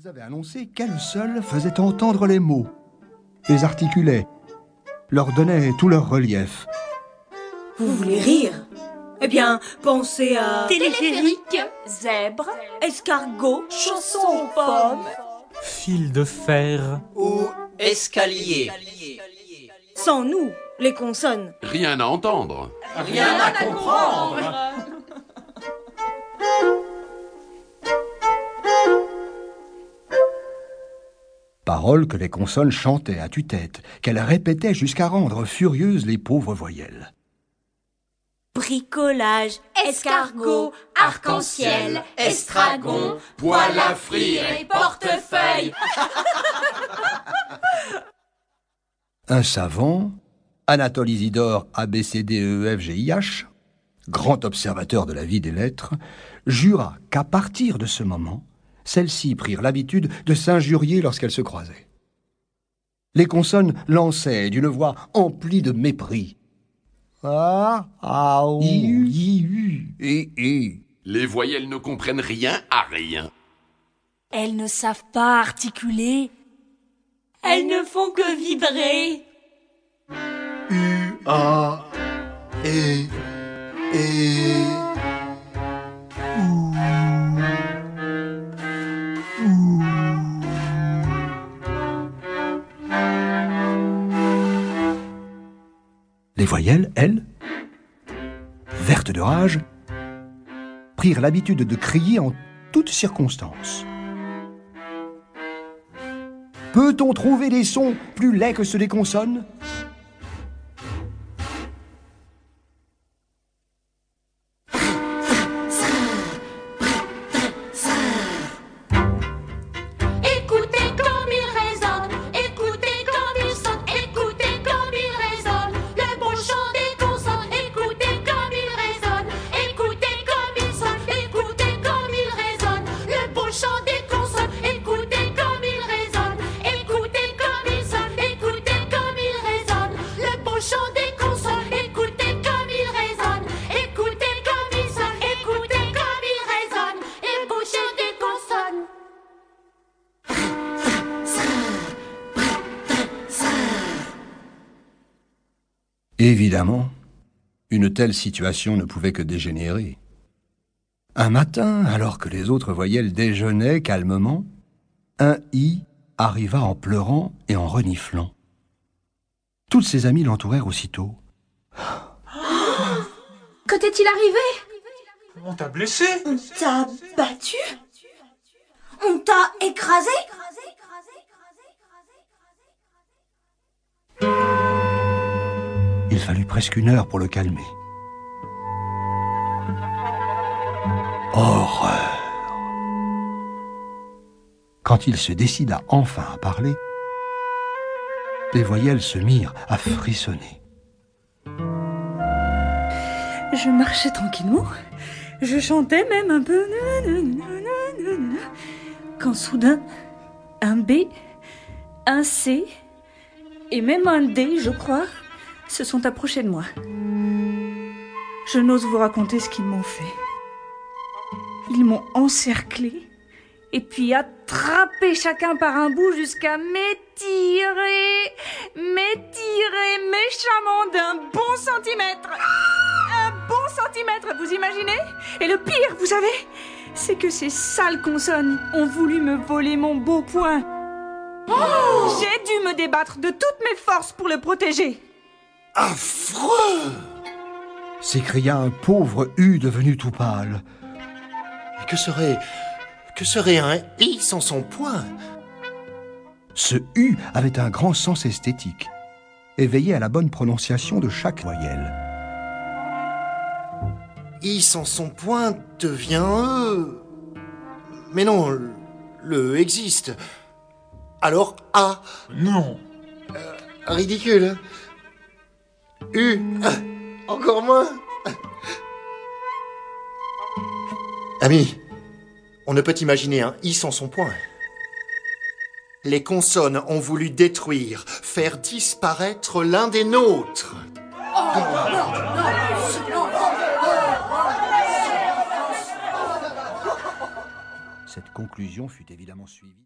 Elles avaient annoncé qu'elles seules faisaient entendre les mots, les articulaient, leur donnaient tout leur relief. Vous voulez rire? Eh bien, pensez à Téléphérique, zèbre, escargot, chanson aux pommes, Fil de fer. ou escalier. sans nous, les consonnes. Rien à entendre. Rien à comprendre. Paroles que les consonnes chantaient à tue-tête, qu'elles répétaient jusqu'à rendre furieuses les pauvres voyelles. bricolage, escargot, arc-en-ciel, estragon, poêle à frire et portefeuille. Un savant, Anatole Isidore ABCDEFGIH, grand observateur de la vie des lettres, jura qu'à partir de ce moment, celles-ci prirent l'habitude de s'injurier lorsqu'elles se croisaient. Les consonnes lançaient d'une voix emplie de mépris. Ah, ah, iu, iu, et, et. Les voyelles ne comprennent rien à rien. Elles ne savent pas articuler. Elles ne font que vibrer. U, A, E, E. Les voyelles, elles, vertes de rage, prirent l'habitude de crier en toutes circonstances. Peut-on trouver des sons plus laids que ceux des consonnes? Évidemment, une telle situation ne pouvait que dégénérer. Un matin, alors que les autres voyelles déjeunaient calmement, un i arriva en pleurant et en reniflant. Toutes ses amies l'entourèrent aussitôt. Que t'est-il arrivé? On t'a blessé? On t'a battu? On t'a écrasé? Fallut presque une heure pour le calmer. Horreur Quand il se décida enfin à parler, les voyelles se mirent à frissonner. Je marchais tranquillement. Je chantais même un peu. Quand soudain, un B, un C et même un D, je crois, se sont approchés de moi. Je n'ose vous raconter ce qu'ils m'ont fait. Ils m'ont encerclé et puis attrapé chacun par un bout jusqu'à m'étirer, m'étirer méchamment d'un bon centimètre. Un bon centimètre, vous imaginez? Et le pire, vous savez, c'est que ces sales consonnes ont voulu me voler mon beau point. J'ai dû me débattre de toutes mes forces pour le protéger. Affreux s'écria un pauvre U devenu tout pâle. Et Que serait. Que serait un i sans son point Ce U avait un grand sens esthétique et veillait à la bonne prononciation de chaque voyelle. I sans son point devient E. Mais non, le- le E existe. Alors A. Non. Ridicule. U. Encore moins. Ami, on ne peut imaginer un I sans son point. Les consonnes ont voulu détruire, faire disparaître l'un des nôtres. Cette conclusion fut évidemment suivie.